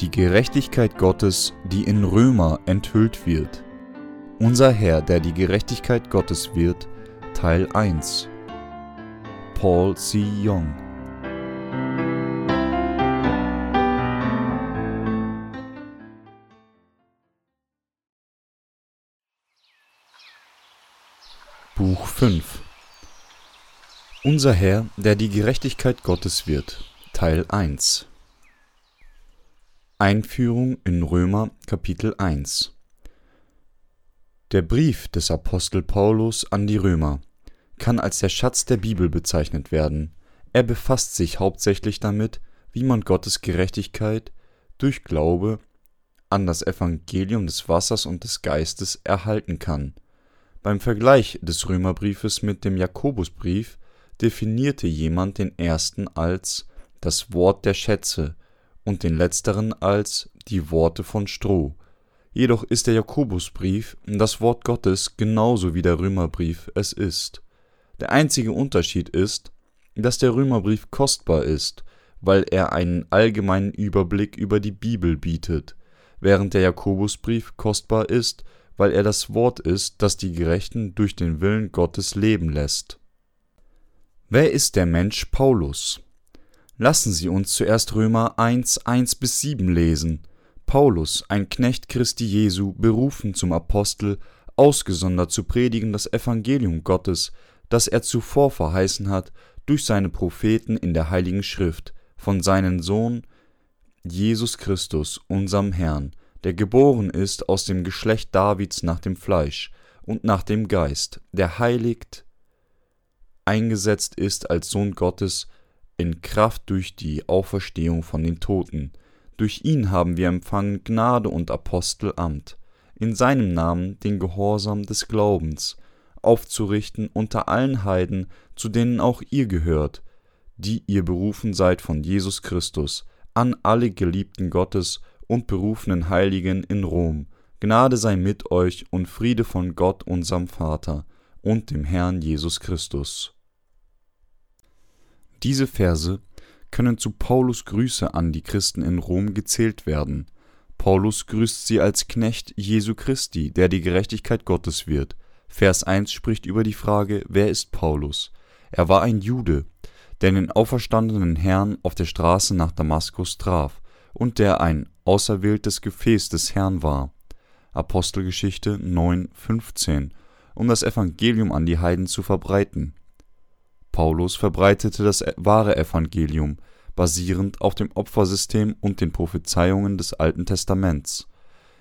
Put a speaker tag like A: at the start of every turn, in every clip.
A: Die Gerechtigkeit Gottes, die in Römer enthüllt wird. Unser Herr, der die Gerechtigkeit Gottes wird, Teil 1. Paul C. Young Buch 5 Unser Herr, der die Gerechtigkeit Gottes wird, Teil 1 Einführung in Römer Kapitel 1 Der Brief des Apostel Paulus an die Römer kann als der Schatz der Bibel bezeichnet werden. Er befasst sich hauptsächlich damit, wie man Gottes Gerechtigkeit durch Glaube an das Evangelium des Wassers und des Geistes erhalten kann beim Vergleich des Römerbriefes mit dem Jakobusbrief definierte jemand den ersten als das Wort der Schätze und den letzteren als die Worte von Stroh. Jedoch ist der Jakobusbrief das Wort Gottes genauso wie der Römerbrief es ist. Der einzige Unterschied ist, dass der Römerbrief kostbar ist, weil er einen allgemeinen Überblick über die Bibel bietet, während der Jakobusbrief kostbar ist, weil er das Wort ist, das die Gerechten durch den Willen Gottes leben lässt. Wer ist der Mensch Paulus? Lassen Sie uns zuerst Römer 1, 1 bis 7 lesen. Paulus, ein Knecht Christi Jesu, berufen zum Apostel, ausgesondert zu predigen das Evangelium Gottes, das er zuvor verheißen hat durch seine Propheten in der Heiligen Schrift, von seinem Sohn Jesus Christus, unserem Herrn, der geboren ist aus dem Geschlecht Davids nach dem Fleisch und nach dem Geist, der heiligt eingesetzt ist als Sohn Gottes in Kraft durch die Auferstehung von den Toten. Durch ihn haben wir empfangen Gnade und Apostelamt, in seinem Namen den Gehorsam des Glaubens aufzurichten unter allen Heiden, zu denen auch ihr gehört, die ihr berufen seid von Jesus Christus, an alle Geliebten Gottes und berufenen Heiligen in Rom. Gnade sei mit euch und Friede von Gott unserem Vater und dem Herrn Jesus Christus. Diese Verse können zu Paulus Grüße an die Christen in Rom gezählt werden. Paulus grüßt sie als Knecht Jesu Christi, der die Gerechtigkeit Gottes wird. Vers 1 spricht über die Frage, wer ist Paulus? Er war ein Jude, der den auferstandenen Herrn auf der Straße nach Damaskus traf und der ein auserwähltes Gefäß des Herrn war. Apostelgeschichte 9,15, um das Evangelium an die Heiden zu verbreiten. Paulus verbreitete das wahre Evangelium, basierend auf dem Opfersystem und den Prophezeiungen des Alten Testaments.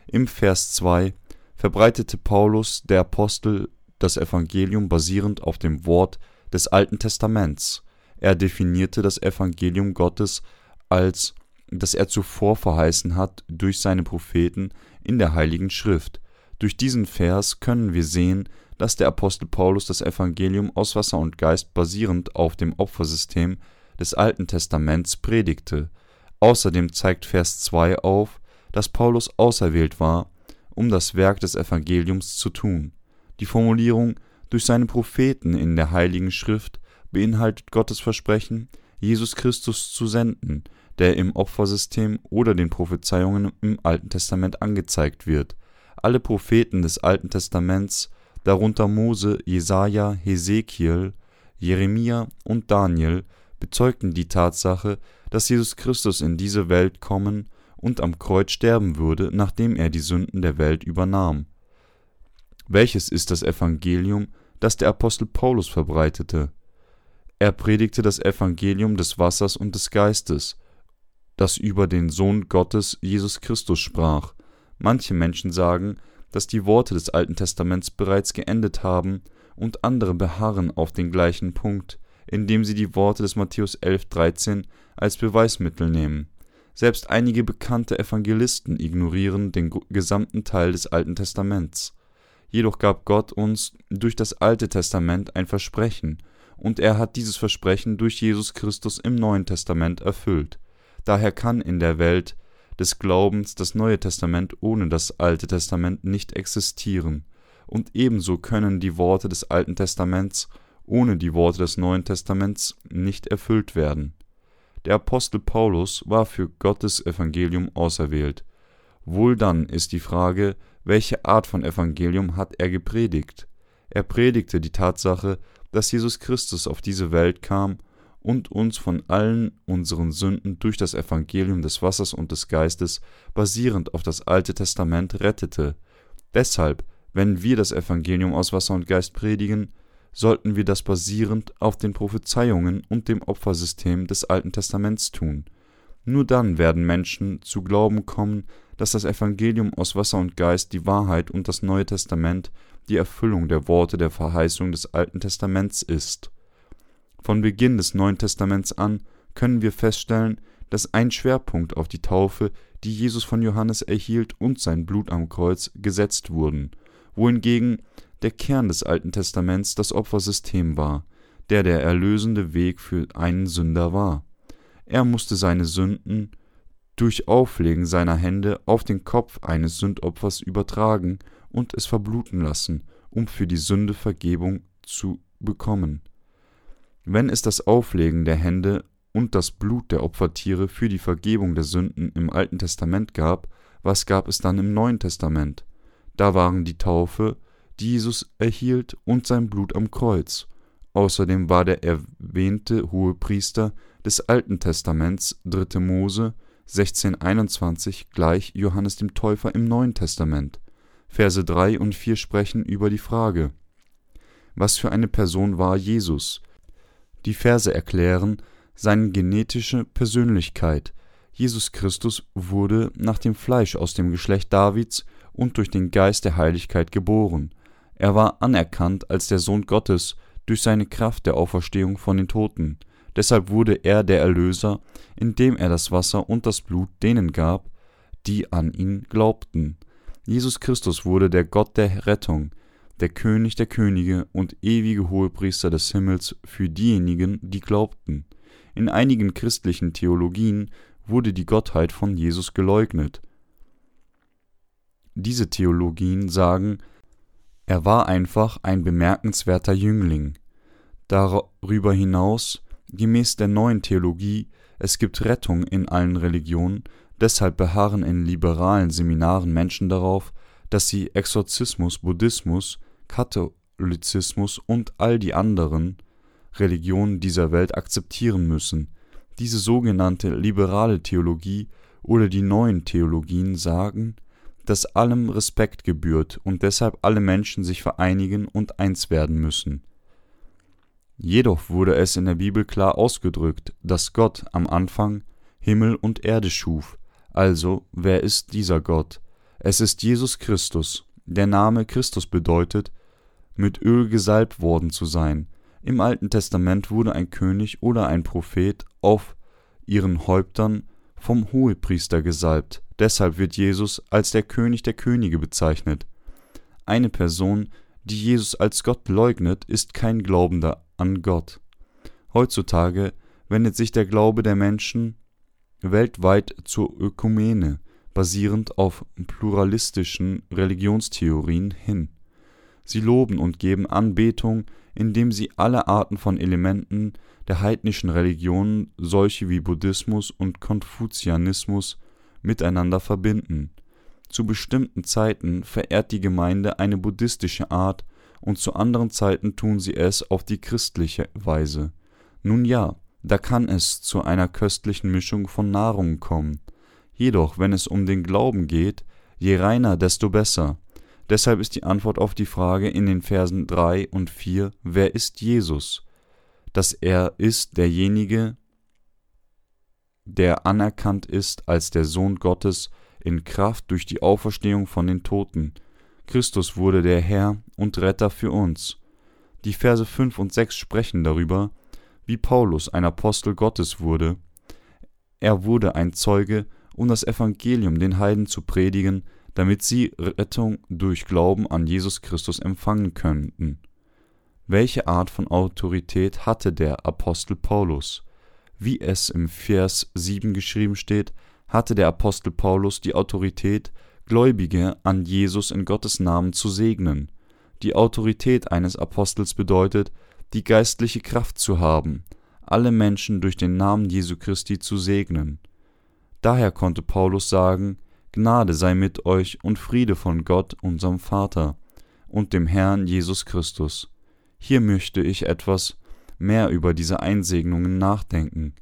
A: Im Vers 2 verbreitete Paulus, der Apostel, das Evangelium basierend auf dem Wort des Alten Testaments. Er definierte das Evangelium Gottes als das er zuvor verheißen hat durch seine Propheten in der Heiligen Schrift. Durch diesen Vers können wir sehen, dass der Apostel Paulus das Evangelium aus Wasser und Geist basierend auf dem Opfersystem des Alten Testaments predigte. Außerdem zeigt Vers 2 auf, dass Paulus auserwählt war, um das Werk des Evangeliums zu tun. Die Formulierung durch seine Propheten in der Heiligen Schrift beinhaltet Gottes Versprechen, Jesus Christus zu senden, der im Opfersystem oder den Prophezeiungen im Alten Testament angezeigt wird. Alle Propheten des Alten Testaments, darunter Mose, Jesaja, Hesekiel, Jeremia und Daniel, bezeugten die Tatsache, dass Jesus Christus in diese Welt kommen und am Kreuz sterben würde, nachdem er die Sünden der Welt übernahm. Welches ist das Evangelium, das der Apostel Paulus verbreitete? Er predigte das Evangelium des Wassers und des Geistes, das über den Sohn Gottes Jesus Christus sprach. Manche Menschen sagen, dass die Worte des Alten Testaments bereits geendet haben, und andere beharren auf den gleichen Punkt, indem sie die Worte des Matthäus 11,13 als Beweismittel nehmen. Selbst einige bekannte Evangelisten ignorieren den gesamten Teil des Alten Testaments. Jedoch gab Gott uns durch das Alte Testament ein Versprechen, und er hat dieses Versprechen durch Jesus Christus im Neuen Testament erfüllt. Daher kann in der Welt des Glaubens das Neue Testament ohne das Alte Testament nicht existieren, und ebenso können die Worte des Alten Testaments ohne die Worte des Neuen Testaments nicht erfüllt werden. Der Apostel Paulus war für Gottes Evangelium auserwählt. Wohl dann ist die Frage, welche Art von Evangelium hat er gepredigt? Er predigte die Tatsache, dass Jesus Christus auf diese Welt kam und uns von allen unseren Sünden durch das Evangelium des Wassers und des Geistes basierend auf das Alte Testament rettete. Deshalb, wenn wir das Evangelium aus Wasser und Geist predigen, sollten wir das basierend auf den Prophezeiungen und dem Opfersystem des Alten Testaments tun. Nur dann werden Menschen zu glauben kommen, dass das Evangelium aus Wasser und Geist die Wahrheit und das Neue Testament die Erfüllung der Worte der Verheißung des Alten Testaments ist. Von Beginn des Neuen Testaments an können wir feststellen, dass ein Schwerpunkt auf die Taufe, die Jesus von Johannes erhielt, und sein Blut am Kreuz gesetzt wurden, wohingegen der Kern des Alten Testaments das Opfersystem war, der der erlösende Weg für einen Sünder war. Er musste seine Sünden durch Auflegen seiner Hände auf den Kopf eines Sündopfers übertragen und es verbluten lassen, um für die Sünde Vergebung zu bekommen. Wenn es das Auflegen der Hände und das Blut der Opfertiere für die Vergebung der Sünden im Alten Testament gab, was gab es dann im Neuen Testament? Da waren die Taufe, die Jesus erhielt, und sein Blut am Kreuz. Außerdem war der erwähnte Hohepriester des Alten Testaments 3. Mose 1621 gleich Johannes dem Täufer im Neuen Testament. Verse 3 und 4 sprechen über die Frage: Was für eine Person war Jesus? Die Verse erklären seine genetische Persönlichkeit. Jesus Christus wurde nach dem Fleisch aus dem Geschlecht Davids und durch den Geist der Heiligkeit geboren. Er war anerkannt als der Sohn Gottes durch seine Kraft der Auferstehung von den Toten. Deshalb wurde er der Erlöser, indem er das Wasser und das Blut denen gab, die an ihn glaubten. Jesus Christus wurde der Gott der Rettung, der König der Könige und ewige Hohepriester des Himmels für diejenigen, die glaubten. In einigen christlichen Theologien wurde die Gottheit von Jesus geleugnet. Diese Theologien sagen, er war einfach ein bemerkenswerter Jüngling. Darüber hinaus Gemäß der neuen Theologie, es gibt Rettung in allen Religionen, deshalb beharren in liberalen Seminaren Menschen darauf, dass sie Exorzismus, Buddhismus, Katholizismus und all die anderen Religionen dieser Welt akzeptieren müssen. Diese sogenannte liberale Theologie oder die neuen Theologien sagen, dass allem Respekt gebührt und deshalb alle Menschen sich vereinigen und eins werden müssen Jedoch wurde es in der Bibel klar ausgedrückt, dass Gott am Anfang Himmel und Erde schuf. Also, wer ist dieser Gott? Es ist Jesus Christus. Der Name Christus bedeutet, mit Öl gesalbt worden zu sein. Im Alten Testament wurde ein König oder ein Prophet auf ihren Häuptern vom Hohepriester gesalbt. Deshalb wird Jesus als der König der Könige bezeichnet. Eine Person, die Jesus als Gott leugnet, ist kein Glaubender an Gott. Heutzutage wendet sich der Glaube der Menschen weltweit zur Ökumene, basierend auf pluralistischen Religionstheorien, hin. Sie loben und geben Anbetung, indem sie alle Arten von Elementen der heidnischen Religionen, solche wie Buddhismus und Konfuzianismus, miteinander verbinden. Zu bestimmten Zeiten verehrt die Gemeinde eine buddhistische Art und zu anderen Zeiten tun sie es auf die christliche Weise. Nun ja, da kann es zu einer köstlichen Mischung von Nahrung kommen. Jedoch, wenn es um den Glauben geht, je reiner, desto besser. Deshalb ist die Antwort auf die Frage in den Versen 3 und 4, wer ist Jesus? Dass er ist derjenige, der anerkannt ist als der Sohn Gottes in Kraft durch die Auferstehung von den Toten, Christus wurde der Herr und Retter für uns. Die Verse 5 und 6 sprechen darüber, wie Paulus ein Apostel Gottes wurde. Er wurde ein Zeuge, um das Evangelium den Heiden zu predigen, damit sie Rettung durch Glauben an Jesus Christus empfangen könnten. Welche Art von Autorität hatte der Apostel Paulus? Wie es im Vers 7 geschrieben steht, hatte der Apostel Paulus die Autorität, Gläubige an Jesus in Gottes Namen zu segnen. Die Autorität eines Apostels bedeutet, die geistliche Kraft zu haben, alle Menschen durch den Namen Jesu Christi zu segnen. Daher konnte Paulus sagen, Gnade sei mit euch und Friede von Gott, unserem Vater, und dem Herrn Jesus Christus. Hier möchte ich etwas mehr über diese Einsegnungen nachdenken.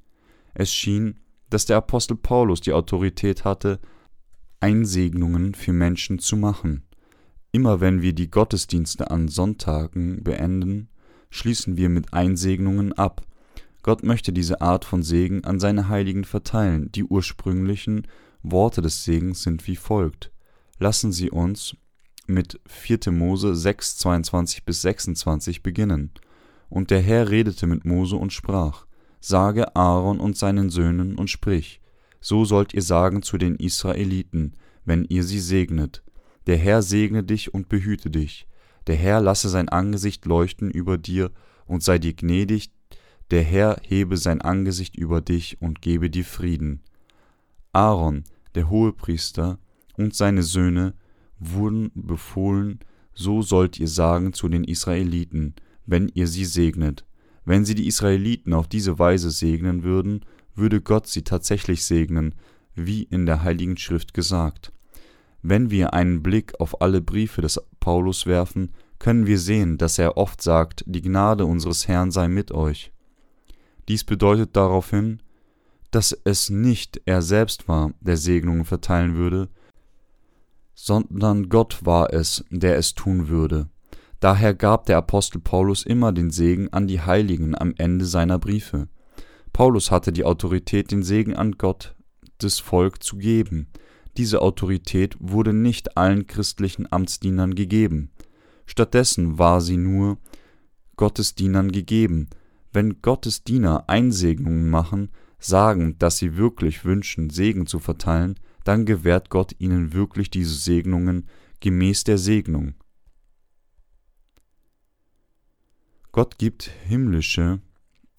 A: Es schien, dass der Apostel Paulus die Autorität hatte, Einsegnungen für Menschen zu machen. Immer wenn wir die Gottesdienste an Sonntagen beenden, schließen wir mit Einsegnungen ab. Gott möchte diese Art von Segen an seine Heiligen verteilen. Die ursprünglichen Worte des Segens sind wie folgt. Lassen Sie uns mit 4. Mose 6, 22 bis 26 beginnen. Und der Herr redete mit Mose und sprach, Sage Aaron und seinen Söhnen und sprich, so sollt ihr sagen zu den Israeliten, wenn ihr sie segnet. Der Herr segne dich und behüte dich. Der Herr lasse sein Angesicht leuchten über dir und sei dir gnädig. Der Herr hebe sein Angesicht über dich und gebe dir Frieden. Aaron, der Hohepriester, und seine Söhne wurden befohlen, so sollt ihr sagen zu den Israeliten, wenn ihr sie segnet. Wenn sie die Israeliten auf diese Weise segnen würden, würde Gott sie tatsächlich segnen, wie in der Heiligen Schrift gesagt. Wenn wir einen Blick auf alle Briefe des Paulus werfen, können wir sehen, dass er oft sagt, die Gnade unseres Herrn sei mit euch. Dies bedeutet daraufhin, dass es nicht er selbst war, der Segnungen verteilen würde, sondern Gott war es, der es tun würde. Daher gab der Apostel Paulus immer den Segen an die Heiligen am Ende seiner Briefe. Paulus hatte die Autorität, den Segen an Gottes Volk zu geben. Diese Autorität wurde nicht allen christlichen Amtsdienern gegeben. Stattdessen war sie nur Gottesdienern gegeben. Wenn Gottesdiener Einsegnungen machen, sagen, dass sie wirklich wünschen, Segen zu verteilen, dann gewährt Gott ihnen wirklich diese Segnungen gemäß der Segnung. Gott gibt himmlische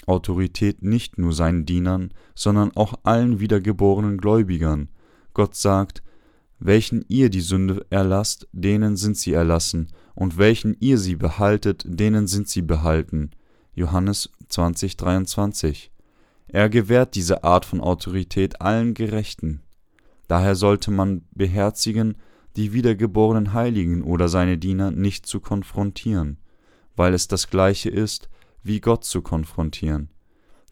A: Autorität nicht nur seinen Dienern, sondern auch allen wiedergeborenen Gläubigern. Gott sagt, welchen ihr die Sünde erlasst, denen sind sie erlassen, und welchen ihr sie behaltet, denen sind sie behalten. Johannes 20, 23. Er gewährt diese Art von Autorität allen Gerechten. Daher sollte man beherzigen, die wiedergeborenen Heiligen oder seine Diener nicht zu konfrontieren, weil es das gleiche ist, wie Gott zu konfrontieren.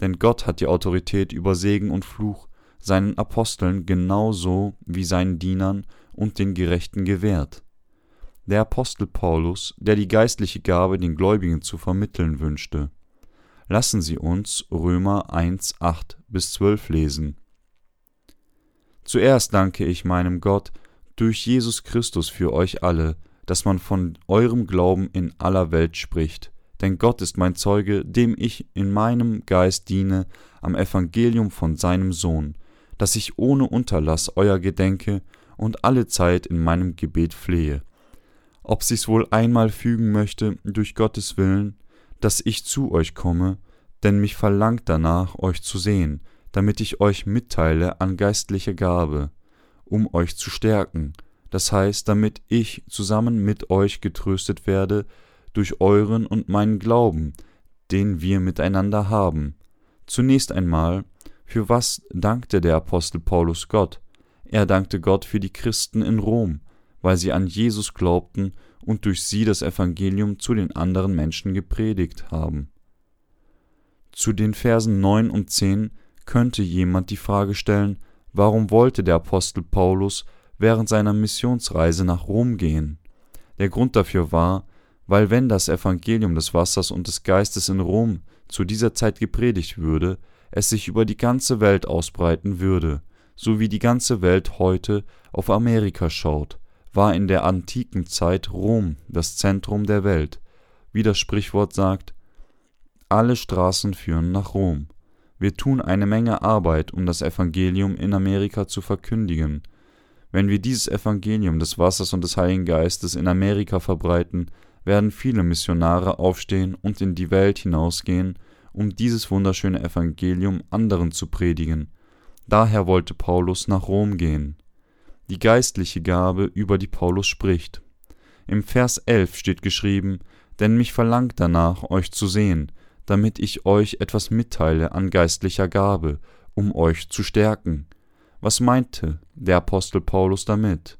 A: Denn Gott hat die Autorität über Segen und Fluch seinen Aposteln genauso wie seinen Dienern und den Gerechten gewährt. Der Apostel Paulus, der die geistliche Gabe den Gläubigen zu vermitteln wünschte. Lassen Sie uns Römer 1, 8 bis 12 lesen. Zuerst danke ich meinem Gott durch Jesus Christus für euch alle, dass man von eurem Glauben in aller Welt spricht denn Gott ist mein Zeuge, dem ich in meinem Geist diene am Evangelium von seinem Sohn, dass ich ohne Unterlass euer gedenke und alle Zeit in meinem Gebet flehe. Ob sich's wohl einmal fügen möchte, durch Gottes Willen, dass ich zu euch komme, denn mich verlangt danach, euch zu sehen, damit ich euch mitteile an geistlicher Gabe, um euch zu stärken, das heißt, damit ich zusammen mit euch getröstet werde durch euren und meinen Glauben, den wir miteinander haben. Zunächst einmal, für was dankte der Apostel Paulus Gott? Er dankte Gott für die Christen in Rom, weil sie an Jesus glaubten und durch sie das Evangelium zu den anderen Menschen gepredigt haben. Zu den Versen 9 und 10 könnte jemand die Frage stellen, warum wollte der Apostel Paulus während seiner Missionsreise nach Rom gehen? Der Grund dafür war, weil wenn das Evangelium des Wassers und des Geistes in Rom zu dieser Zeit gepredigt würde, es sich über die ganze Welt ausbreiten würde, so wie die ganze Welt heute auf Amerika schaut, war in der antiken Zeit Rom das Zentrum der Welt, wie das Sprichwort sagt, alle Straßen führen nach Rom. Wir tun eine Menge Arbeit, um das Evangelium in Amerika zu verkündigen. Wenn wir dieses Evangelium des Wassers und des Heiligen Geistes in Amerika verbreiten, werden viele Missionare aufstehen und in die Welt hinausgehen, um dieses wunderschöne Evangelium anderen zu predigen. Daher wollte Paulus nach Rom gehen. Die geistliche Gabe, über die Paulus spricht. Im Vers 11 steht geschrieben, denn mich verlangt danach, euch zu sehen, damit ich euch etwas mitteile an geistlicher Gabe, um euch zu stärken. Was meinte der Apostel Paulus damit?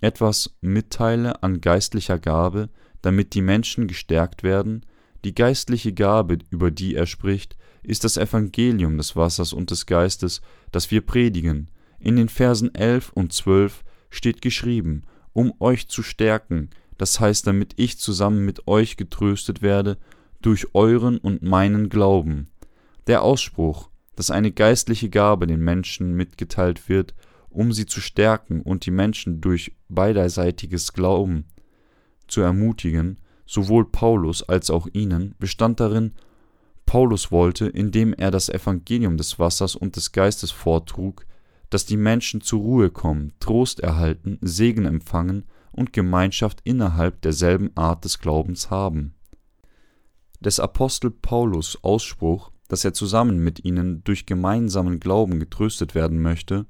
A: Etwas mitteile an geistlicher Gabe, damit die Menschen gestärkt werden, die geistliche Gabe, über die er spricht, ist das Evangelium des Wassers und des Geistes, das wir predigen. In den Versen 11 und 12 steht geschrieben, um euch zu stärken, das heißt, damit ich zusammen mit euch getröstet werde durch euren und meinen Glauben. Der Ausspruch, dass eine geistliche Gabe den Menschen mitgeteilt wird, um sie zu stärken und die Menschen durch beiderseitiges Glauben zu ermutigen, sowohl Paulus als auch ihnen, bestand darin, Paulus wollte, indem er das Evangelium des Wassers und des Geistes vortrug, dass die Menschen zur Ruhe kommen, Trost erhalten, Segen empfangen und Gemeinschaft innerhalb derselben Art des Glaubens haben. Des Apostel Paulus Ausspruch, dass er zusammen mit ihnen durch gemeinsamen Glauben getröstet werden möchte,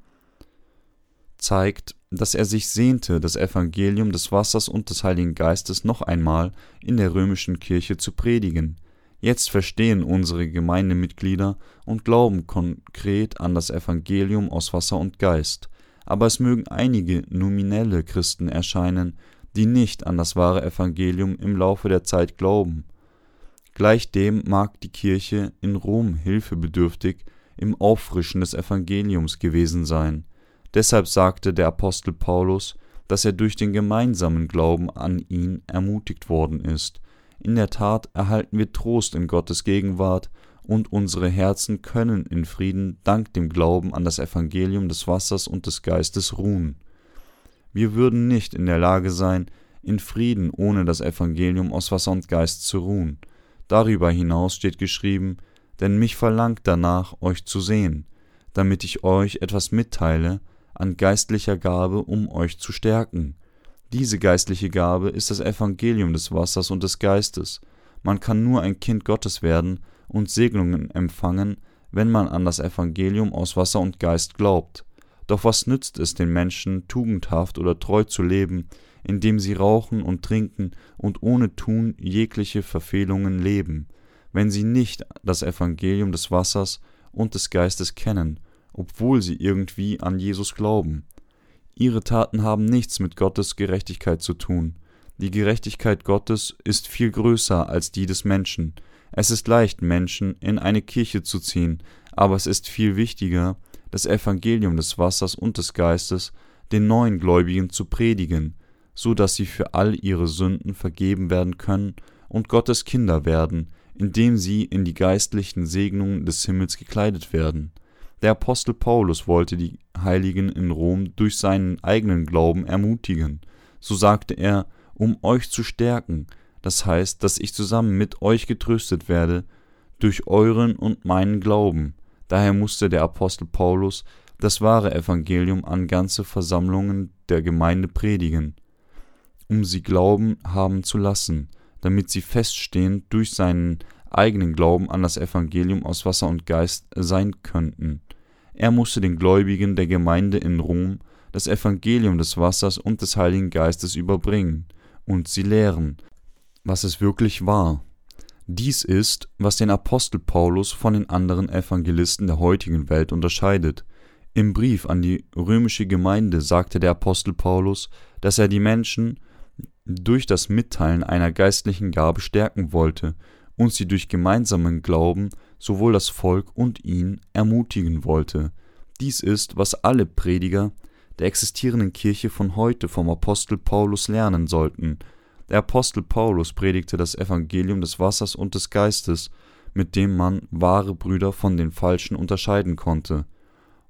A: zeigt, dass er sich sehnte, das Evangelium des Wassers und des Heiligen Geistes noch einmal in der römischen Kirche zu predigen. Jetzt verstehen unsere Gemeindemitglieder und glauben konkret an das Evangelium aus Wasser und Geist, aber es mögen einige nominelle Christen erscheinen, die nicht an das wahre Evangelium im Laufe der Zeit glauben. Gleichdem mag die Kirche in Rom hilfebedürftig im Auffrischen des Evangeliums gewesen sein, Deshalb sagte der Apostel Paulus, dass er durch den gemeinsamen Glauben an ihn ermutigt worden ist. In der Tat erhalten wir Trost in Gottes Gegenwart, und unsere Herzen können in Frieden dank dem Glauben an das Evangelium des Wassers und des Geistes ruhen. Wir würden nicht in der Lage sein, in Frieden ohne das Evangelium aus Wasser und Geist zu ruhen. Darüber hinaus steht geschrieben, denn mich verlangt danach, euch zu sehen, damit ich euch etwas mitteile, an geistlicher Gabe, um euch zu stärken. Diese geistliche Gabe ist das Evangelium des Wassers und des Geistes. Man kann nur ein Kind Gottes werden und Segnungen empfangen, wenn man an das Evangelium aus Wasser und Geist glaubt. Doch was nützt es den Menschen, tugendhaft oder treu zu leben, indem sie rauchen und trinken und ohne Tun jegliche Verfehlungen leben, wenn sie nicht das Evangelium des Wassers und des Geistes kennen obwohl sie irgendwie an Jesus glauben. Ihre Taten haben nichts mit Gottes Gerechtigkeit zu tun. Die Gerechtigkeit Gottes ist viel größer als die des Menschen. Es ist leicht, Menschen in eine Kirche zu ziehen, aber es ist viel wichtiger, das Evangelium des Wassers und des Geistes den neuen Gläubigen zu predigen, so dass sie für all ihre Sünden vergeben werden können und Gottes Kinder werden, indem sie in die geistlichen Segnungen des Himmels gekleidet werden. Der Apostel Paulus wollte die Heiligen in Rom durch seinen eigenen Glauben ermutigen. So sagte er, um euch zu stärken, das heißt, dass ich zusammen mit euch getröstet werde, durch euren und meinen Glauben. Daher musste der Apostel Paulus das wahre Evangelium an ganze Versammlungen der Gemeinde predigen, um sie glauben haben zu lassen, damit sie feststehend durch seinen eigenen Glauben an das Evangelium aus Wasser und Geist sein könnten. Er musste den Gläubigen der Gemeinde in Rom das Evangelium des Wassers und des Heiligen Geistes überbringen und sie lehren, was es wirklich war. Dies ist, was den Apostel Paulus von den anderen Evangelisten der heutigen Welt unterscheidet. Im Brief an die römische Gemeinde sagte der Apostel Paulus, dass er die Menschen durch das Mitteilen einer geistlichen Gabe stärken wollte und sie durch gemeinsamen Glauben sowohl das Volk und ihn ermutigen wollte. Dies ist, was alle Prediger der existierenden Kirche von heute vom Apostel Paulus lernen sollten. Der Apostel Paulus predigte das Evangelium des Wassers und des Geistes, mit dem man wahre Brüder von den falschen unterscheiden konnte.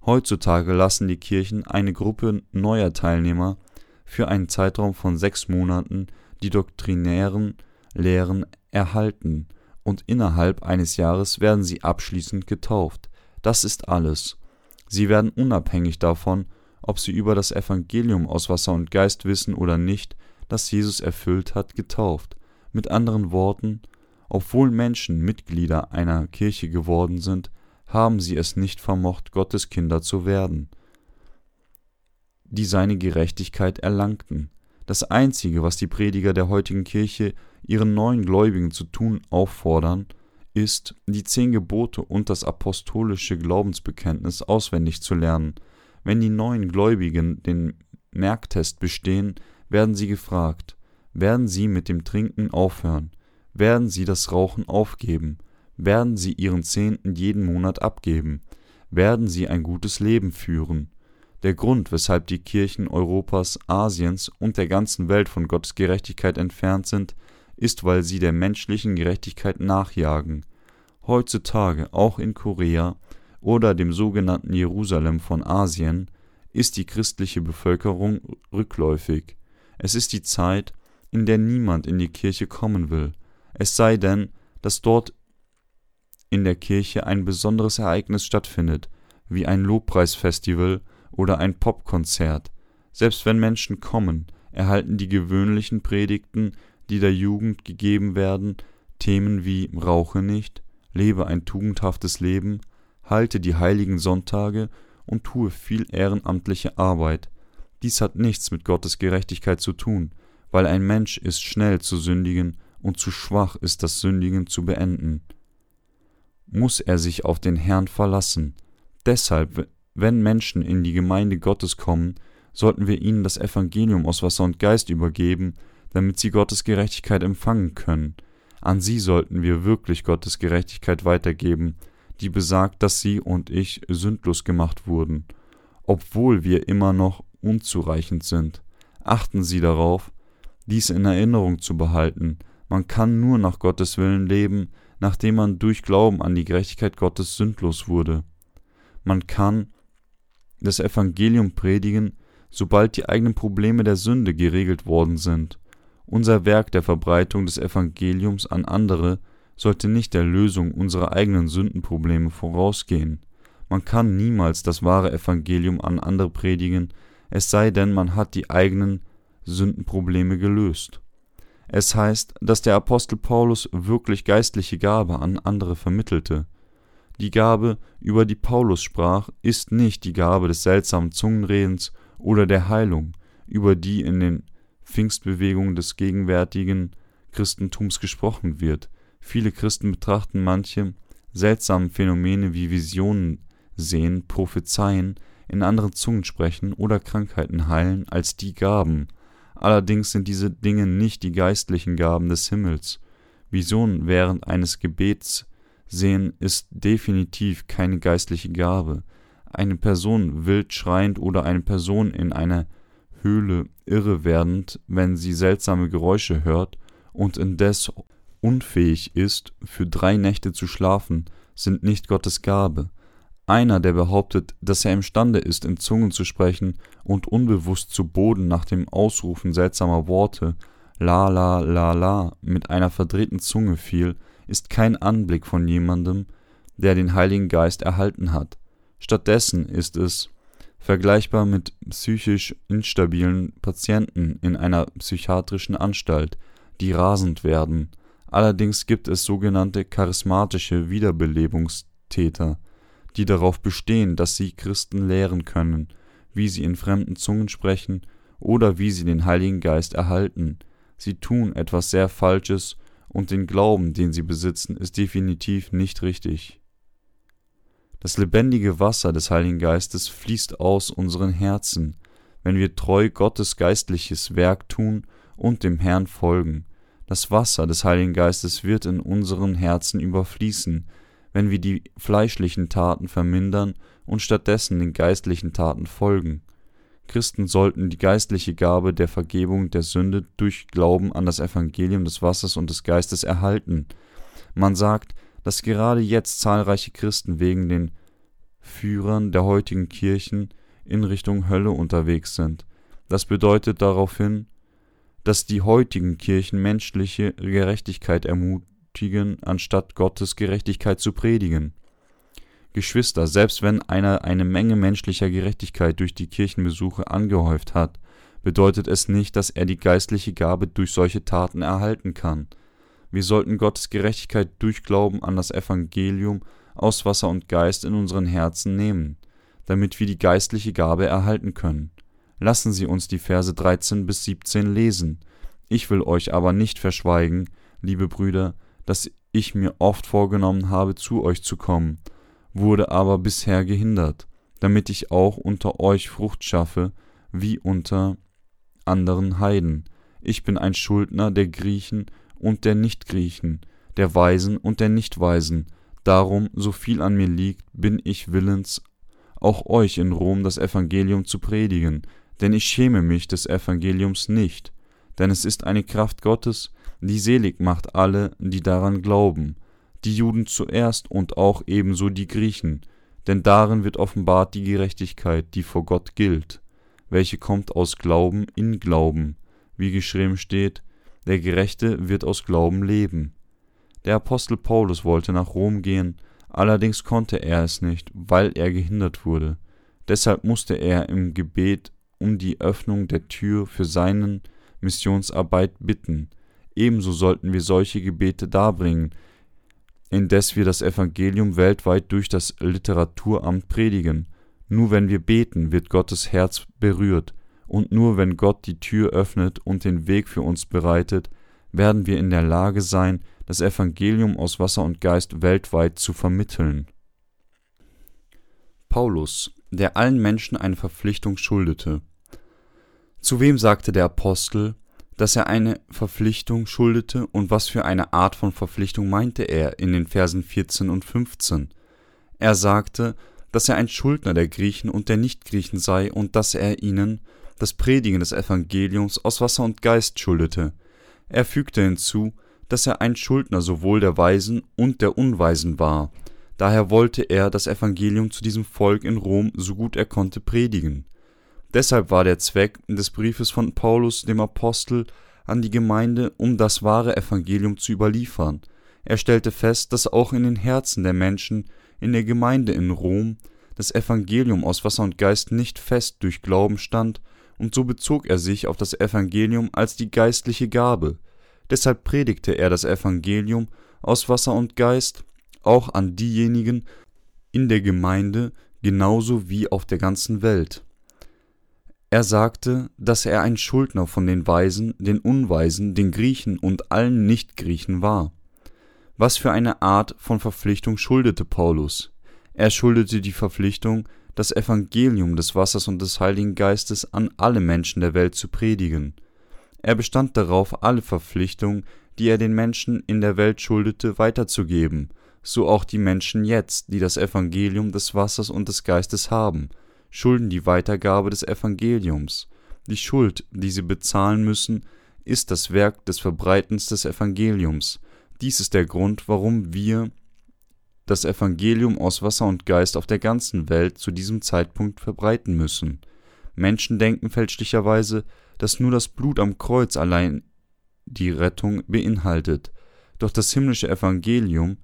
A: Heutzutage lassen die Kirchen eine Gruppe neuer Teilnehmer für einen Zeitraum von sechs Monaten die doktrinären Lehren erhalten und innerhalb eines Jahres werden sie abschließend getauft. Das ist alles. Sie werden unabhängig davon, ob sie über das Evangelium aus Wasser und Geist wissen oder nicht, das Jesus erfüllt hat, getauft. Mit anderen Worten, obwohl Menschen Mitglieder einer Kirche geworden sind, haben sie es nicht vermocht, Gottes Kinder zu werden, die seine Gerechtigkeit erlangten. Das Einzige, was die Prediger der heutigen Kirche ihren neuen Gläubigen zu tun auffordern, ist, die zehn Gebote und das apostolische Glaubensbekenntnis auswendig zu lernen. Wenn die neuen Gläubigen den Merktest bestehen, werden sie gefragt, werden sie mit dem Trinken aufhören, werden sie das Rauchen aufgeben, werden sie ihren Zehnten jeden Monat abgeben, werden sie ein gutes Leben führen. Der Grund, weshalb die Kirchen Europas, Asiens und der ganzen Welt von Gottes Gerechtigkeit entfernt sind, ist, weil sie der menschlichen Gerechtigkeit nachjagen. Heutzutage, auch in Korea oder dem sogenannten Jerusalem von Asien, ist die christliche Bevölkerung rückläufig. Es ist die Zeit, in der niemand in die Kirche kommen will, es sei denn, dass dort in der Kirche ein besonderes Ereignis stattfindet, wie ein Lobpreisfestival oder ein Popkonzert. Selbst wenn Menschen kommen, erhalten die gewöhnlichen Predigten, die der Jugend gegeben werden, Themen wie Rauche nicht, lebe ein tugendhaftes Leben, halte die heiligen Sonntage und tue viel ehrenamtliche Arbeit. Dies hat nichts mit Gottes Gerechtigkeit zu tun, weil ein Mensch ist schnell zu sündigen und zu schwach ist, das Sündigen zu beenden. Muss er sich auf den Herrn verlassen. Deshalb, wenn Menschen in die Gemeinde Gottes kommen, sollten wir ihnen das Evangelium aus Wasser und Geist übergeben, damit sie Gottes Gerechtigkeit empfangen können. An sie sollten wir wirklich Gottes Gerechtigkeit weitergeben, die besagt, dass sie und ich sündlos gemacht wurden, obwohl wir immer noch unzureichend sind. Achten Sie darauf, dies in Erinnerung zu behalten. Man kann nur nach Gottes Willen leben, nachdem man durch Glauben an die Gerechtigkeit Gottes sündlos wurde. Man kann das Evangelium predigen, sobald die eigenen Probleme der Sünde geregelt worden sind. Unser Werk der Verbreitung des Evangeliums an andere sollte nicht der Lösung unserer eigenen Sündenprobleme vorausgehen. Man kann niemals das wahre Evangelium an andere predigen, es sei denn, man hat die eigenen Sündenprobleme gelöst. Es heißt, dass der Apostel Paulus wirklich geistliche Gabe an andere vermittelte. Die Gabe, über die Paulus sprach, ist nicht die Gabe des seltsamen Zungenredens oder der Heilung, über die in den Pfingstbewegungen des gegenwärtigen Christentums gesprochen wird. Viele Christen betrachten manche seltsamen Phänomene wie Visionen sehen, prophezeien, in anderen Zungen sprechen oder Krankheiten heilen als die Gaben. Allerdings sind diese Dinge nicht die geistlichen Gaben des Himmels. Visionen während eines Gebets sehen ist definitiv keine geistliche Gabe. Eine Person wild schreiend oder eine Person in einer Höhle irre werdend, wenn sie seltsame Geräusche hört und indes unfähig ist, für drei Nächte zu schlafen, sind nicht Gottes Gabe. Einer, der behauptet, dass er imstande ist, in Zungen zu sprechen und unbewusst zu Boden nach dem Ausrufen seltsamer Worte, la la la la, mit einer verdrehten Zunge fiel, ist kein Anblick von jemandem, der den Heiligen Geist erhalten hat. Stattdessen ist es vergleichbar mit psychisch instabilen Patienten in einer psychiatrischen Anstalt, die rasend werden. Allerdings gibt es sogenannte charismatische Wiederbelebungstäter, die darauf bestehen, dass sie Christen lehren können, wie sie in fremden Zungen sprechen oder wie sie den Heiligen Geist erhalten. Sie tun etwas sehr Falsches und den Glauben, den sie besitzen, ist definitiv nicht richtig. Das lebendige Wasser des Heiligen Geistes fließt aus unseren Herzen, wenn wir treu Gottes geistliches Werk tun und dem Herrn folgen. Das Wasser des Heiligen Geistes wird in unseren Herzen überfließen, wenn wir die fleischlichen Taten vermindern und stattdessen den geistlichen Taten folgen. Christen sollten die geistliche Gabe der Vergebung der Sünde durch Glauben an das Evangelium des Wassers und des Geistes erhalten. Man sagt, dass gerade jetzt zahlreiche Christen wegen den Führern der heutigen Kirchen in Richtung Hölle unterwegs sind. Das bedeutet daraufhin, dass die heutigen Kirchen menschliche Gerechtigkeit ermutigen anstatt Gottes Gerechtigkeit zu predigen. Geschwister, selbst wenn einer eine Menge menschlicher Gerechtigkeit durch die Kirchenbesuche angehäuft hat, bedeutet es nicht, dass er die geistliche Gabe durch solche Taten erhalten kann. Wir sollten Gottes Gerechtigkeit durch Glauben an das Evangelium aus Wasser und Geist in unseren Herzen nehmen, damit wir die geistliche Gabe erhalten können. Lassen Sie uns die Verse 13 bis 17 lesen. Ich will euch aber nicht verschweigen, liebe Brüder, dass ich mir oft vorgenommen habe, zu euch zu kommen, wurde aber bisher gehindert, damit ich auch unter euch Frucht schaffe, wie unter anderen Heiden. Ich bin ein Schuldner der Griechen und der Nichtgriechen, der Weisen und der Nichtweisen. Darum, so viel an mir liegt, bin ich willens, auch euch in Rom das Evangelium zu predigen, denn ich schäme mich des Evangeliums nicht, denn es ist eine Kraft Gottes, die selig macht alle, die daran glauben, die Juden zuerst und auch ebenso die Griechen, denn darin wird offenbart die Gerechtigkeit, die vor Gott gilt, welche kommt aus Glauben in Glauben, wie geschrieben steht, der Gerechte wird aus Glauben leben. Der Apostel Paulus wollte nach Rom gehen, allerdings konnte er es nicht, weil er gehindert wurde. Deshalb musste er im Gebet um die Öffnung der Tür für seinen Missionsarbeit bitten. Ebenso sollten wir solche Gebete darbringen, indes wir das Evangelium weltweit durch das Literaturamt predigen. Nur wenn wir beten, wird Gottes Herz berührt, und nur wenn Gott die Tür öffnet und den Weg für uns bereitet, werden wir in der Lage sein, das Evangelium aus Wasser und Geist weltweit zu vermitteln. Paulus, der allen Menschen eine Verpflichtung schuldete. Zu wem sagte der Apostel, dass er eine Verpflichtung schuldete und was für eine Art von Verpflichtung meinte er in den Versen 14 und 15? Er sagte, dass er ein Schuldner der Griechen und der Nichtgriechen sei und dass er ihnen das Predigen des Evangeliums aus Wasser und Geist schuldete. Er fügte hinzu, dass er ein Schuldner sowohl der Weisen und der Unweisen war. Daher wollte er das Evangelium zu diesem Volk in Rom so gut er konnte predigen. Deshalb war der Zweck des Briefes von Paulus dem Apostel an die Gemeinde, um das wahre Evangelium zu überliefern. Er stellte fest, dass auch in den Herzen der Menschen in der Gemeinde in Rom das Evangelium aus Wasser und Geist nicht fest durch Glauben stand, und so bezog er sich auf das Evangelium als die geistliche Gabe, Deshalb predigte er das Evangelium aus Wasser und Geist auch an diejenigen in der Gemeinde genauso wie auf der ganzen Welt. Er sagte, dass er ein Schuldner von den Weisen, den Unweisen, den Griechen und allen Nichtgriechen war. Was für eine Art von Verpflichtung schuldete Paulus? Er schuldete die Verpflichtung, das Evangelium des Wassers und des Heiligen Geistes an alle Menschen der Welt zu predigen. Er bestand darauf, alle Verpflichtungen, die er den Menschen in der Welt schuldete, weiterzugeben, so auch die Menschen jetzt, die das Evangelium des Wassers und des Geistes haben, schulden die Weitergabe des Evangeliums. Die Schuld, die sie bezahlen müssen, ist das Werk des Verbreitens des Evangeliums. Dies ist der Grund, warum wir das Evangelium aus Wasser und Geist auf der ganzen Welt zu diesem Zeitpunkt verbreiten müssen. Menschen denken fälschlicherweise, dass nur das Blut am Kreuz allein die Rettung beinhaltet. Doch das himmlische Evangelium,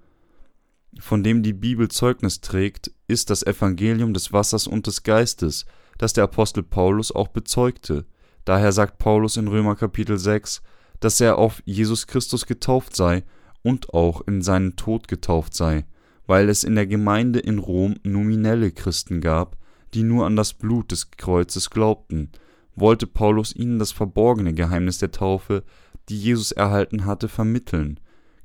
A: von dem die Bibel Zeugnis trägt, ist das Evangelium des Wassers und des Geistes, das der Apostel Paulus auch bezeugte. Daher sagt Paulus in Römer Kapitel 6, dass er auf Jesus Christus getauft sei und auch in seinen Tod getauft sei, weil es in der Gemeinde in Rom nominelle Christen gab, die nur an das Blut des Kreuzes glaubten, wollte Paulus ihnen das verborgene Geheimnis der Taufe, die Jesus erhalten hatte, vermitteln.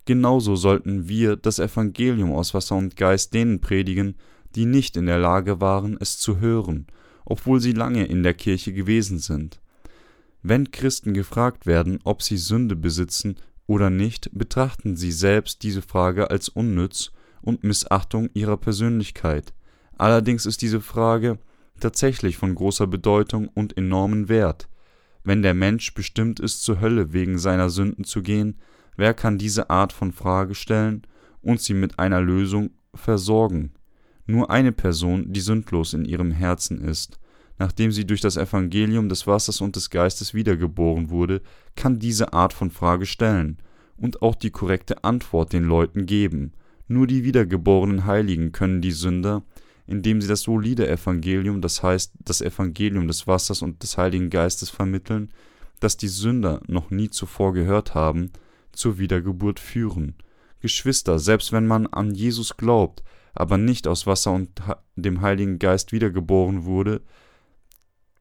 A: Genauso sollten wir das Evangelium aus Wasser und Geist denen predigen, die nicht in der Lage waren, es zu hören, obwohl sie lange in der Kirche gewesen sind. Wenn Christen gefragt werden, ob sie Sünde besitzen oder nicht, betrachten sie selbst diese Frage als unnütz und Missachtung ihrer Persönlichkeit. Allerdings ist diese Frage tatsächlich von großer Bedeutung und enormen Wert. Wenn der Mensch bestimmt ist, zur Hölle wegen seiner Sünden zu gehen, wer kann diese Art von Frage stellen und sie mit einer Lösung versorgen? Nur eine Person, die sündlos in ihrem Herzen ist, nachdem sie durch das Evangelium des Wassers und des Geistes wiedergeboren wurde, kann diese Art von Frage stellen und auch die korrekte Antwort den Leuten geben. Nur die wiedergeborenen Heiligen können die Sünder, indem sie das solide Evangelium, das heißt das Evangelium des Wassers und des Heiligen Geistes vermitteln, das die Sünder noch nie zuvor gehört haben, zur Wiedergeburt führen. Geschwister, selbst wenn man an Jesus glaubt, aber nicht aus Wasser und dem Heiligen Geist wiedergeboren wurde,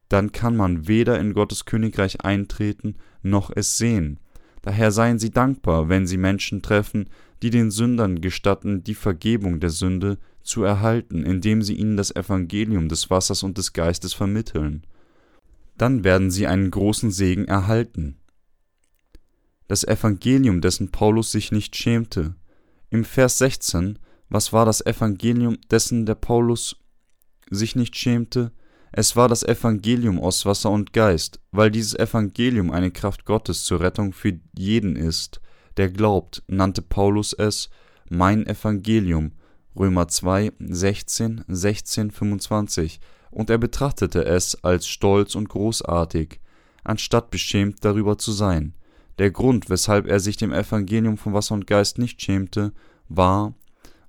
A: dann kann man weder in Gottes Königreich eintreten noch es sehen. Daher seien sie dankbar, wenn sie Menschen treffen, die den Sündern gestatten, die Vergebung der Sünde zu erhalten, indem sie ihnen das Evangelium des Wassers und des Geistes vermitteln. Dann werden sie einen großen Segen erhalten. Das Evangelium, dessen Paulus sich nicht schämte. Im Vers 16, was war das Evangelium, dessen der Paulus sich nicht schämte? Es war das Evangelium aus Wasser und Geist, weil dieses Evangelium eine Kraft Gottes zur Rettung für jeden ist, der glaubt, nannte Paulus es mein Evangelium, Römer 2, 16, 16, 25, und er betrachtete es als stolz und großartig, anstatt beschämt darüber zu sein. Der Grund, weshalb er sich dem Evangelium von Wasser und Geist nicht schämte, war,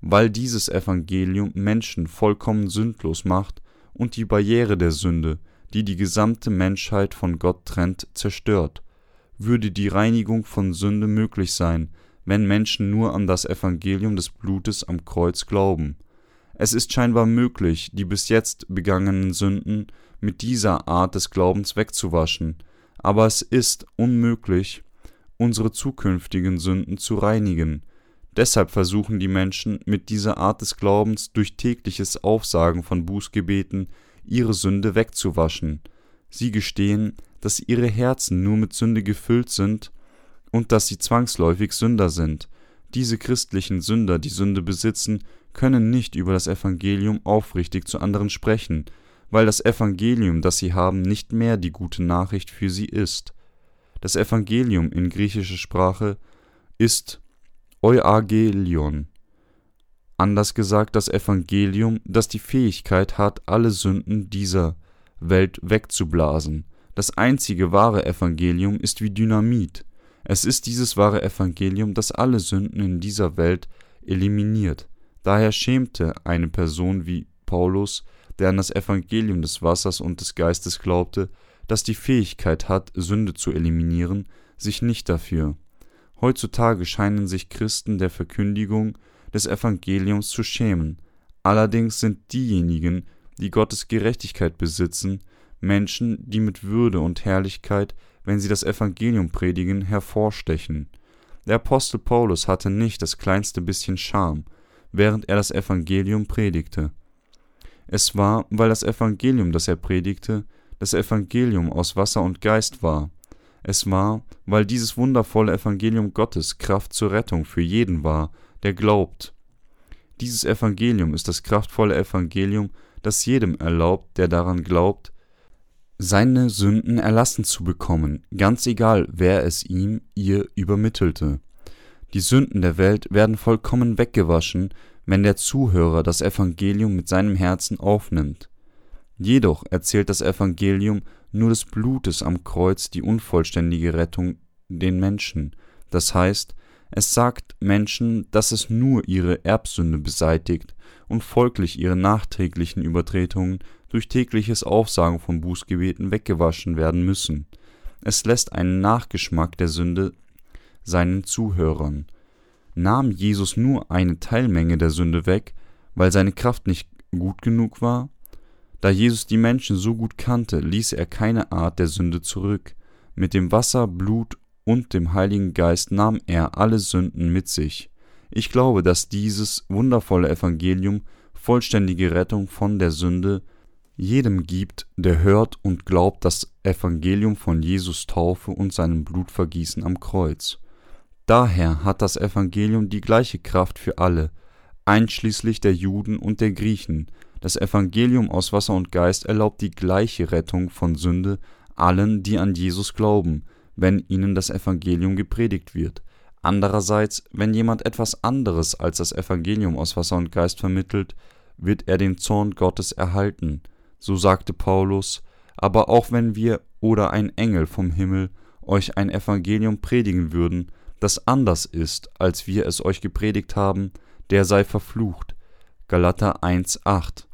A: weil dieses Evangelium Menschen vollkommen sündlos macht und die Barriere der Sünde, die die gesamte Menschheit von Gott trennt, zerstört. Würde die Reinigung von Sünde möglich sein, wenn Menschen nur an das Evangelium des Blutes am Kreuz glauben. Es ist scheinbar möglich, die bis jetzt begangenen Sünden mit dieser Art des Glaubens wegzuwaschen, aber es ist unmöglich, unsere zukünftigen Sünden zu reinigen. Deshalb versuchen die Menschen mit dieser Art des Glaubens durch tägliches Aufsagen von Bußgebeten ihre Sünde wegzuwaschen. Sie gestehen, dass ihre Herzen nur mit Sünde gefüllt sind und dass sie zwangsläufig Sünder sind. Diese christlichen Sünder, die Sünde besitzen, können nicht über das Evangelium aufrichtig zu anderen sprechen, weil das Evangelium, das sie haben, nicht mehr die gute Nachricht für sie ist. Das Evangelium in griechischer Sprache ist Euagelion. Anders gesagt das Evangelium, das die Fähigkeit hat, alle Sünden dieser Welt wegzublasen. Das einzige wahre Evangelium ist wie Dynamit. Es ist dieses wahre Evangelium, das alle Sünden in dieser Welt eliminiert. Daher schämte eine Person wie Paulus, der an das Evangelium des Wassers und des Geistes glaubte, das die Fähigkeit hat, Sünde zu eliminieren, sich nicht dafür. Heutzutage scheinen sich Christen der Verkündigung des Evangeliums zu schämen. Allerdings sind diejenigen, die Gottes Gerechtigkeit besitzen, Menschen, die mit Würde und Herrlichkeit wenn sie das Evangelium predigen, hervorstechen. Der Apostel Paulus hatte nicht das kleinste bisschen Scham, während er das Evangelium predigte. Es war, weil das Evangelium, das er predigte, das Evangelium aus Wasser und Geist war. Es war, weil dieses wundervolle Evangelium Gottes Kraft zur Rettung für jeden war, der glaubt. Dieses Evangelium ist das kraftvolle Evangelium, das jedem erlaubt, der daran glaubt, seine Sünden erlassen zu bekommen, ganz egal, wer es ihm, ihr übermittelte. Die Sünden der Welt werden vollkommen weggewaschen, wenn der Zuhörer das Evangelium mit seinem Herzen aufnimmt. Jedoch erzählt das Evangelium nur des Blutes am Kreuz die unvollständige Rettung den Menschen, das heißt, es sagt Menschen, dass es nur ihre Erbsünde beseitigt und folglich ihre nachträglichen Übertretungen durch tägliches Aufsagen von Bußgebeten weggewaschen werden müssen. Es lässt einen Nachgeschmack der Sünde seinen Zuhörern. Nahm Jesus nur eine Teilmenge der Sünde weg, weil seine Kraft nicht gut genug war? Da Jesus die Menschen so gut kannte, ließ er keine Art der Sünde zurück. Mit dem Wasser, Blut und dem Heiligen Geist nahm er alle Sünden mit sich. Ich glaube, dass dieses wundervolle Evangelium vollständige Rettung von der Sünde jedem gibt, der hört und glaubt das Evangelium von Jesus Taufe und seinem Blutvergießen am Kreuz. Daher hat das Evangelium die gleiche Kraft für alle, einschließlich der Juden und der Griechen. Das Evangelium aus Wasser und Geist erlaubt die gleiche Rettung von Sünde allen, die an Jesus glauben, wenn ihnen das Evangelium gepredigt wird. Andererseits, wenn jemand etwas anderes als das Evangelium aus Wasser und Geist vermittelt, wird er den Zorn Gottes erhalten so sagte Paulus, aber auch wenn wir oder ein Engel vom Himmel euch ein Evangelium predigen würden, das anders ist, als wir es euch gepredigt haben, der sei verflucht. Galater 1,8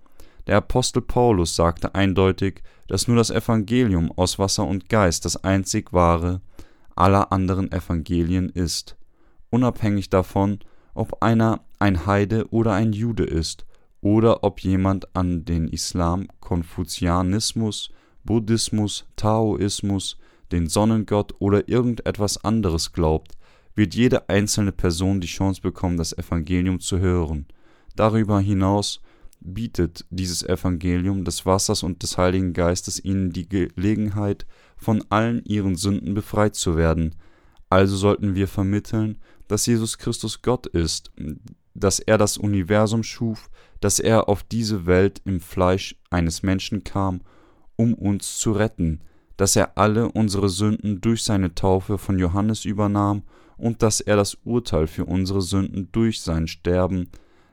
A: Der Apostel Paulus sagte eindeutig, dass nur das Evangelium aus Wasser und Geist das einzig wahre aller anderen Evangelien ist, unabhängig davon, ob einer ein Heide oder ein Jude ist, oder ob jemand an den Islam, Konfuzianismus, Buddhismus, Taoismus, den Sonnengott oder irgendetwas anderes glaubt, wird jede einzelne Person die Chance bekommen, das Evangelium zu hören. Darüber hinaus bietet dieses Evangelium des Wassers und des Heiligen Geistes ihnen die Gelegenheit, von allen ihren Sünden befreit zu werden. Also sollten wir vermitteln, dass Jesus Christus Gott ist, dass er das Universum schuf, dass er auf diese Welt im Fleisch eines Menschen kam, um uns zu retten, dass er alle unsere Sünden durch seine Taufe von Johannes übernahm und dass er das Urteil für unsere Sünden durch sein Sterben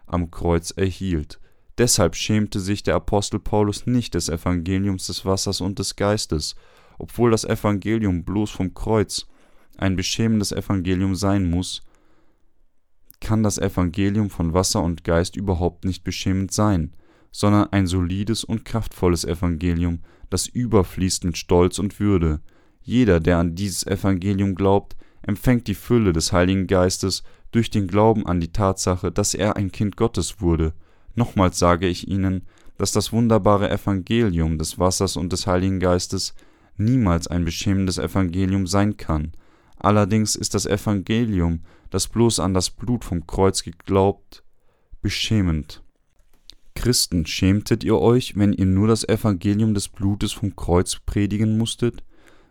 A: am Kreuz erhielt. Deshalb schämte sich der Apostel Paulus nicht des Evangeliums des Wassers und des Geistes, obwohl das Evangelium bloß vom Kreuz ein beschämendes Evangelium sein muss, kann das Evangelium von Wasser und Geist überhaupt nicht beschämend sein, sondern ein solides und kraftvolles Evangelium, das überfließt mit Stolz und Würde. Jeder, der an dieses Evangelium glaubt, empfängt die Fülle des Heiligen Geistes durch den Glauben an die Tatsache, dass er ein Kind Gottes wurde. Nochmals sage ich Ihnen, dass das wunderbare Evangelium des Wassers und des Heiligen Geistes niemals ein beschämendes Evangelium sein kann. Allerdings ist das Evangelium, das bloß an das Blut vom Kreuz geglaubt, beschämend. Christen, schämtet ihr euch, wenn ihr nur das Evangelium des Blutes vom Kreuz predigen musstet?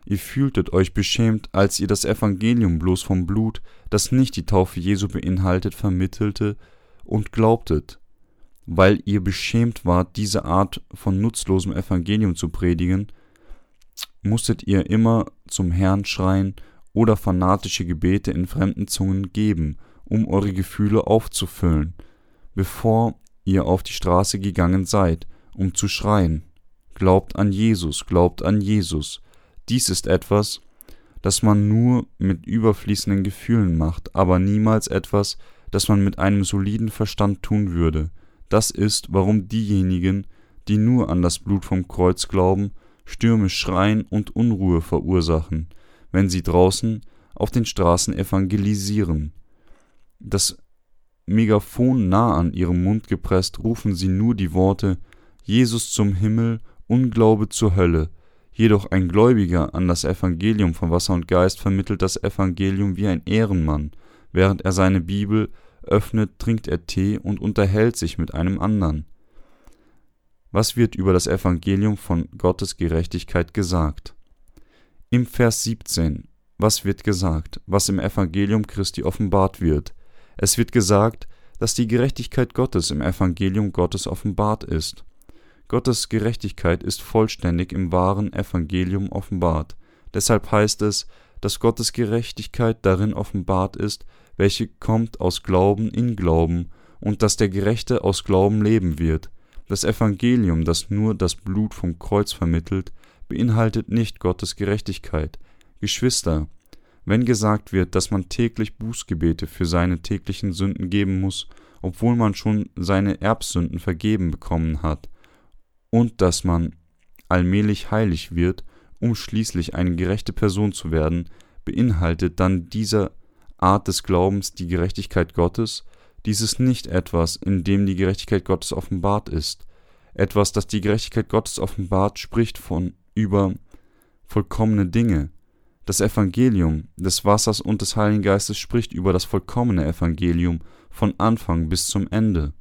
A: Ihr fühltet euch beschämt, als ihr das Evangelium bloß vom Blut, das nicht die Taufe Jesu beinhaltet, vermittelte und glaubtet weil ihr beschämt wart, diese Art von nutzlosem Evangelium zu predigen, musstet ihr immer zum Herrn schreien oder fanatische Gebete in fremden Zungen geben, um eure Gefühle aufzufüllen, bevor ihr auf die Straße gegangen seid, um zu schreien. Glaubt an Jesus, glaubt an Jesus. Dies ist etwas, das man nur mit überfließenden Gefühlen macht, aber niemals etwas, das man mit einem soliden Verstand tun würde. Das ist, warum diejenigen, die nur an das Blut vom Kreuz glauben, Stürme schreien und Unruhe verursachen, wenn sie draußen auf den Straßen evangelisieren. Das Megafon nah an ihrem Mund gepresst, rufen sie nur die Worte Jesus zum Himmel, Unglaube zur Hölle. Jedoch ein Gläubiger an das Evangelium von Wasser und Geist vermittelt das Evangelium wie ein Ehrenmann, während er seine Bibel öffnet, trinkt er Tee und unterhält sich mit einem anderen. Was wird über das Evangelium von Gottes Gerechtigkeit gesagt? Im Vers 17. Was wird gesagt, was im Evangelium Christi offenbart wird? Es wird gesagt, dass die Gerechtigkeit Gottes im Evangelium Gottes offenbart ist. Gottes Gerechtigkeit ist vollständig im wahren Evangelium offenbart. Deshalb heißt es, dass Gottes Gerechtigkeit darin offenbart ist, welche kommt aus Glauben in Glauben, und dass der Gerechte aus Glauben leben wird. Das Evangelium, das nur das Blut vom Kreuz vermittelt, beinhaltet nicht Gottes Gerechtigkeit. Geschwister, wenn gesagt wird, dass man täglich Bußgebete für seine täglichen Sünden geben muss, obwohl man schon seine Erbsünden vergeben bekommen hat, und dass man allmählich heilig wird, um schließlich eine gerechte Person zu werden, beinhaltet dann dieser Art des Glaubens die Gerechtigkeit Gottes, dies ist nicht etwas, in dem die Gerechtigkeit Gottes offenbart ist. Etwas, das die Gerechtigkeit Gottes offenbart, spricht von über vollkommene Dinge. Das Evangelium des Wassers und des Heiligen Geistes spricht über das vollkommene Evangelium von Anfang bis zum Ende.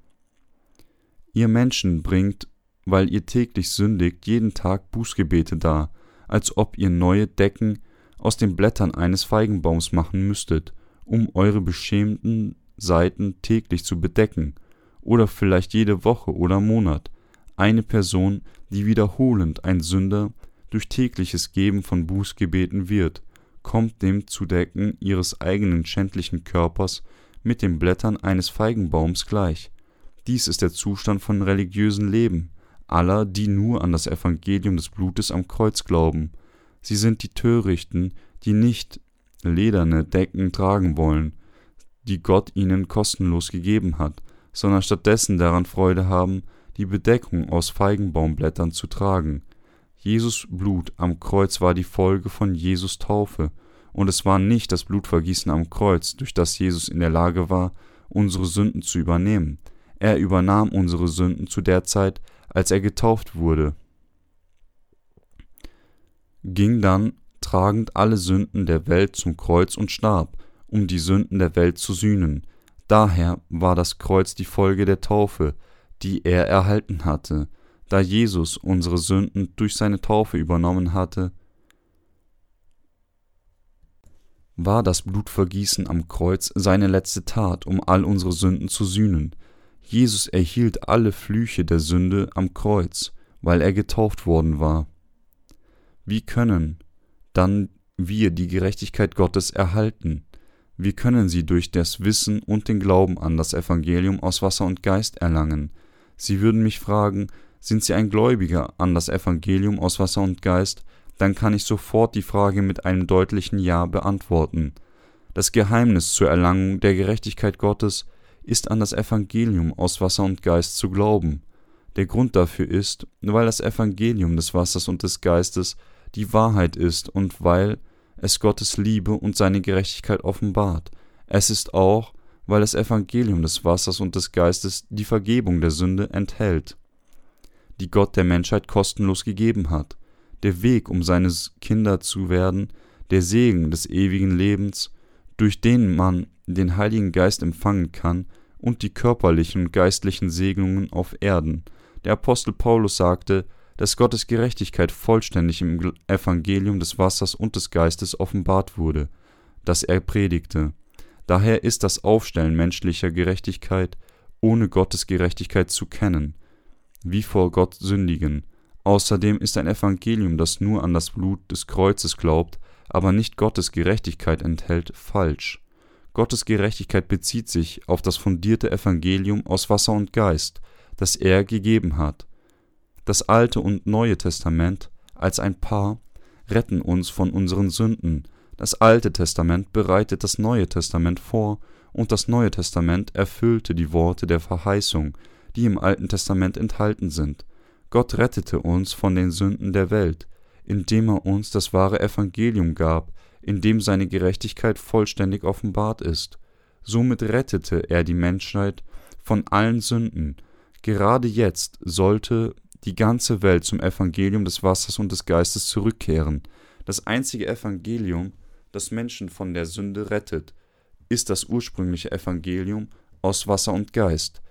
A: Ihr Menschen bringt, weil ihr täglich sündigt, jeden Tag Bußgebete dar, als ob ihr neue Decken aus den Blättern eines Feigenbaums machen müsstet um eure beschämten Seiten täglich zu bedecken, oder vielleicht jede Woche oder Monat, eine Person, die wiederholend ein Sünder durch tägliches Geben von Bußgebeten wird, kommt dem Zudecken ihres eigenen schändlichen Körpers mit den Blättern eines Feigenbaums gleich. Dies ist der Zustand von religiösen Leben, aller, die nur an das Evangelium des Blutes am Kreuz glauben. Sie sind die Törichten, die nicht lederne Decken tragen wollen, die Gott ihnen kostenlos gegeben hat, sondern stattdessen daran Freude haben, die Bedeckung aus Feigenbaumblättern zu tragen. Jesus Blut am Kreuz war die Folge von Jesus Taufe, und es war nicht das Blutvergießen am Kreuz, durch das Jesus in der Lage war, unsere Sünden zu übernehmen. Er übernahm unsere Sünden zu der Zeit, als er getauft wurde, ging dann tragend alle Sünden der Welt zum Kreuz und starb, um die Sünden der Welt zu sühnen. Daher war das Kreuz die Folge der Taufe, die er erhalten hatte, da Jesus unsere Sünden durch seine Taufe übernommen hatte, war das Blutvergießen am Kreuz seine letzte Tat, um all unsere Sünden zu sühnen. Jesus erhielt alle Flüche der Sünde am Kreuz, weil er getauft worden war. Wie können dann wir die Gerechtigkeit Gottes erhalten? Wie können sie durch das Wissen und den Glauben an das Evangelium aus Wasser und Geist erlangen? Sie würden mich fragen, sind Sie ein Gläubiger an das Evangelium aus Wasser und Geist? Dann kann ich sofort die Frage mit einem deutlichen Ja beantworten. Das Geheimnis zur Erlangung der Gerechtigkeit Gottes ist an das Evangelium aus Wasser und Geist zu glauben. Der Grund dafür ist, weil das Evangelium des Wassers und des Geistes die Wahrheit ist und weil es Gottes Liebe und seine Gerechtigkeit offenbart. Es ist auch, weil das Evangelium des Wassers und des Geistes die Vergebung der Sünde enthält, die Gott der Menschheit kostenlos gegeben hat, der Weg, um seine Kinder zu werden, der Segen des ewigen Lebens, durch den man den Heiligen Geist empfangen kann, und die körperlichen und geistlichen Segnungen auf Erden. Der Apostel Paulus sagte, dass Gottes Gerechtigkeit vollständig im Evangelium des Wassers und des Geistes offenbart wurde, das er predigte. Daher ist das Aufstellen menschlicher Gerechtigkeit, ohne Gottes Gerechtigkeit zu kennen, wie vor Gott sündigen. Außerdem ist ein Evangelium, das nur an das Blut des Kreuzes glaubt, aber nicht Gottes Gerechtigkeit enthält, falsch. Gottes Gerechtigkeit bezieht sich auf das fundierte Evangelium aus Wasser und Geist, das er gegeben hat. Das Alte und Neue Testament als ein Paar retten uns von unseren Sünden. Das Alte Testament bereitet das Neue Testament vor, und das Neue Testament erfüllte die Worte der Verheißung, die im Alten Testament enthalten sind. Gott rettete uns von den Sünden der Welt, indem er uns das wahre Evangelium gab, in dem seine Gerechtigkeit vollständig offenbart ist. Somit rettete er die Menschheit von allen Sünden. Gerade jetzt sollte die ganze Welt zum Evangelium des Wassers und des Geistes zurückkehren. Das einzige Evangelium, das Menschen von der Sünde rettet, ist das ursprüngliche Evangelium aus Wasser und Geist.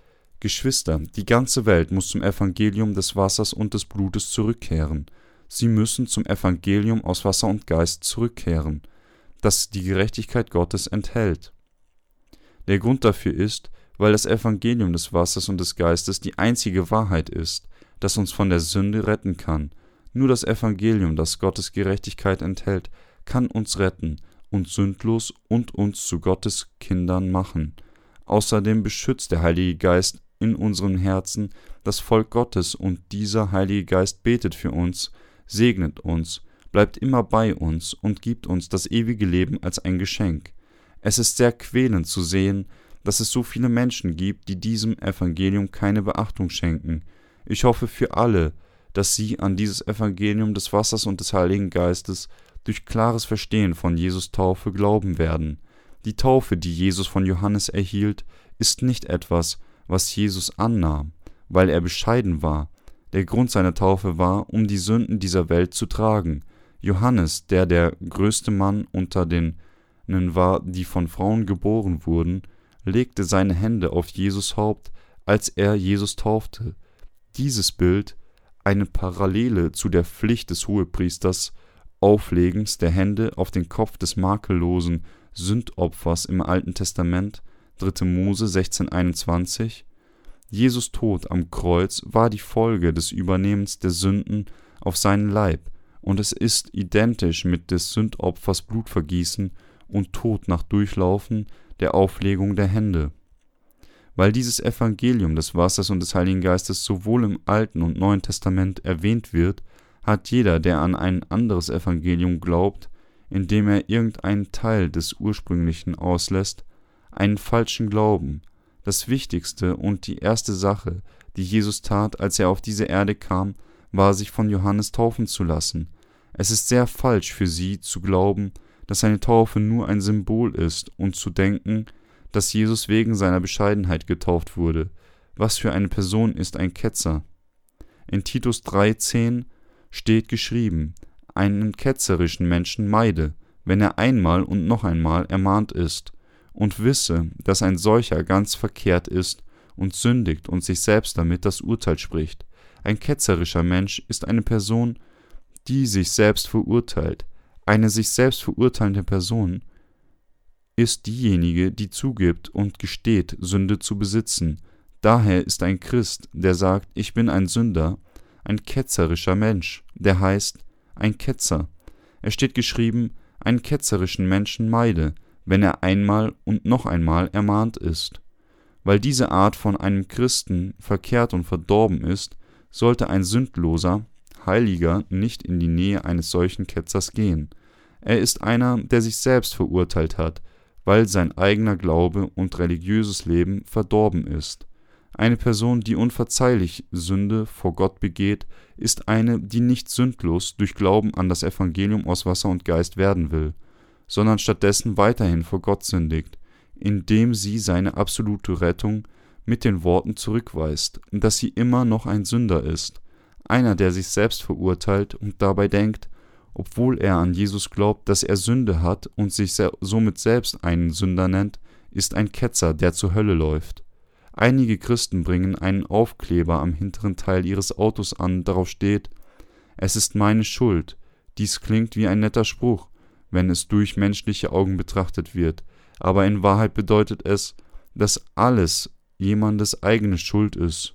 A: Geschwister, die ganze Welt muss zum Evangelium des Wassers und des Blutes zurückkehren. Sie müssen zum Evangelium aus Wasser und Geist zurückkehren, das die Gerechtigkeit Gottes enthält. Der Grund dafür ist, weil das Evangelium des Wassers und des Geistes die einzige Wahrheit ist, das uns von der Sünde retten kann. Nur das Evangelium, das Gottes Gerechtigkeit enthält, kann uns retten, uns sündlos und uns zu Gottes Kindern machen. Außerdem beschützt der Heilige Geist in unseren Herzen das Volk Gottes und dieser Heilige Geist betet für uns, segnet uns, bleibt immer bei uns und gibt uns das ewige Leben als ein Geschenk. Es ist sehr quälend zu sehen, dass es so viele Menschen gibt, die diesem Evangelium keine Beachtung schenken, ich hoffe für alle, dass sie an dieses Evangelium des Wassers und des Heiligen Geistes durch klares Verstehen von Jesus Taufe glauben werden. Die Taufe, die Jesus von Johannes erhielt, ist nicht etwas, was Jesus annahm, weil er bescheiden war. Der Grund seiner Taufe war, um die Sünden dieser Welt zu tragen. Johannes, der der größte Mann unter denen war, die von Frauen geboren wurden, legte seine Hände auf Jesus Haupt, als er Jesus taufte dieses Bild eine Parallele zu der Pflicht des Hohepriesters Auflegens der Hände auf den Kopf des makellosen Sündopfers im Alten Testament 3. Mose 16,21 Jesus Tod am Kreuz war die Folge des Übernehmens der Sünden auf seinen Leib, und es ist identisch mit des Sündopfers Blutvergießen und Tod nach Durchlaufen der Auflegung der Hände weil dieses Evangelium des Wassers und des Heiligen Geistes sowohl im Alten und Neuen Testament erwähnt wird, hat jeder, der an ein anderes Evangelium glaubt, indem er irgendeinen Teil des ursprünglichen auslässt, einen falschen Glauben. Das Wichtigste und die erste Sache, die Jesus tat, als er auf diese Erde kam, war, sich von Johannes taufen zu lassen. Es ist sehr falsch für sie zu glauben, dass seine Taufe nur ein Symbol ist und zu denken, dass Jesus wegen seiner Bescheidenheit getauft wurde. Was für eine Person ist ein Ketzer? In Titus 3,10 steht geschrieben: einen ketzerischen Menschen meide, wenn er einmal und noch einmal ermahnt ist, und wisse, dass ein solcher ganz verkehrt ist und sündigt und sich selbst damit das Urteil spricht. Ein ketzerischer Mensch ist eine Person, die sich selbst verurteilt. Eine sich selbst verurteilende Person ist diejenige, die zugibt und gesteht, Sünde zu besitzen. Daher ist ein Christ, der sagt, ich bin ein Sünder, ein ketzerischer Mensch, der heißt ein Ketzer. Es steht geschrieben, einen ketzerischen Menschen meide, wenn er einmal und noch einmal ermahnt ist. Weil diese Art von einem Christen verkehrt und verdorben ist, sollte ein sündloser, Heiliger nicht in die Nähe eines solchen Ketzers gehen. Er ist einer, der sich selbst verurteilt hat, weil sein eigener Glaube und religiöses Leben verdorben ist. Eine Person, die unverzeihlich Sünde vor Gott begeht, ist eine, die nicht sündlos durch Glauben an das Evangelium aus Wasser und Geist werden will, sondern stattdessen weiterhin vor Gott sündigt, indem sie seine absolute Rettung mit den Worten zurückweist, dass sie immer noch ein Sünder ist, einer, der sich selbst verurteilt und dabei denkt, obwohl er an Jesus glaubt, dass er Sünde hat und sich somit selbst einen Sünder nennt, ist ein Ketzer, der zur Hölle läuft. Einige Christen bringen einen Aufkleber am hinteren Teil ihres Autos an, darauf steht Es ist meine Schuld. Dies klingt wie ein netter Spruch, wenn es durch menschliche Augen betrachtet wird, aber in Wahrheit bedeutet es, dass alles jemandes eigene Schuld ist,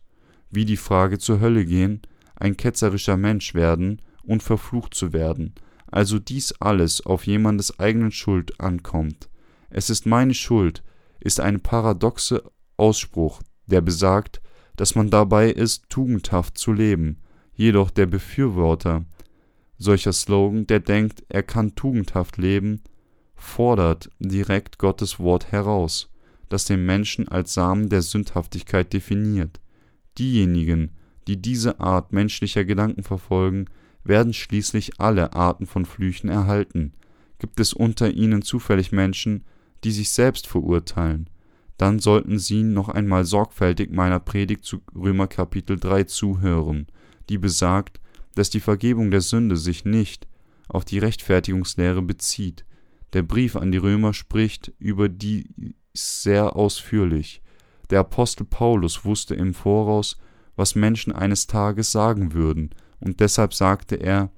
A: wie die Frage zur Hölle gehen, ein ketzerischer Mensch werden und verflucht zu werden, also dies alles auf jemandes eigenen Schuld ankommt. Es ist meine Schuld, ist eine paradoxe Ausspruch, der besagt, dass man dabei ist, tugendhaft zu leben. Jedoch der Befürworter solcher Slogan, der denkt, er kann tugendhaft leben, fordert direkt Gottes Wort heraus, das den Menschen als Samen der Sündhaftigkeit definiert. Diejenigen, die diese Art menschlicher Gedanken verfolgen, werden schließlich alle Arten von Flüchen erhalten. Gibt es unter ihnen zufällig Menschen, die sich selbst verurteilen, dann sollten Sie noch einmal sorgfältig meiner Predigt zu Römer Kapitel 3 zuhören, die besagt, dass die Vergebung der Sünde sich nicht auf die Rechtfertigungslehre bezieht. Der Brief an die Römer spricht über die sehr ausführlich. Der Apostel Paulus wusste im Voraus, was Menschen eines Tages sagen würden, und deshalb sagte er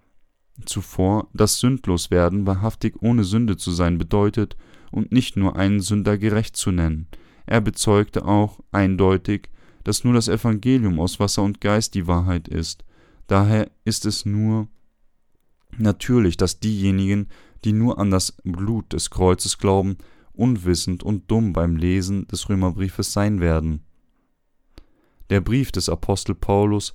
A: zuvor, dass sündlos werden wahrhaftig ohne Sünde zu sein bedeutet und nicht nur einen Sünder gerecht zu nennen. Er bezeugte auch eindeutig, dass nur das Evangelium aus Wasser und Geist die Wahrheit ist. Daher ist es nur natürlich, dass diejenigen, die nur an das Blut des Kreuzes glauben, unwissend und dumm beim Lesen des Römerbriefes sein werden. Der Brief des Apostel Paulus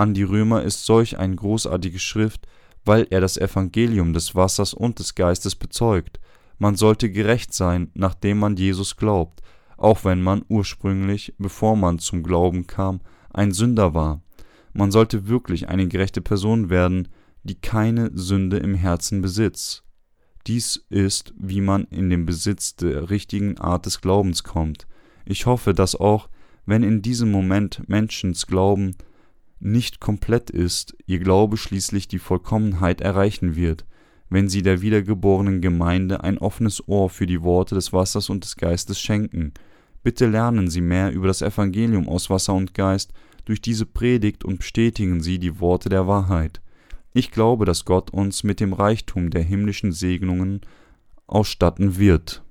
A: an die Römer ist solch eine großartige Schrift, weil er das Evangelium des Wassers und des Geistes bezeugt. Man sollte gerecht sein, nachdem man Jesus glaubt, auch wenn man ursprünglich, bevor man zum Glauben kam, ein Sünder war. Man sollte wirklich eine gerechte Person werden, die keine Sünde im Herzen besitzt. Dies ist, wie man in den Besitz der richtigen Art des Glaubens kommt. Ich hoffe, dass auch, wenn in diesem Moment Menschens Glauben nicht komplett ist, ihr Glaube schließlich die Vollkommenheit erreichen wird, wenn sie der wiedergeborenen Gemeinde ein offenes Ohr für die Worte des Wassers und des Geistes schenken. Bitte lernen Sie mehr über das Evangelium aus Wasser und Geist durch diese Predigt und bestätigen Sie die Worte der Wahrheit. Ich glaube, dass Gott uns mit dem Reichtum der himmlischen Segnungen ausstatten wird.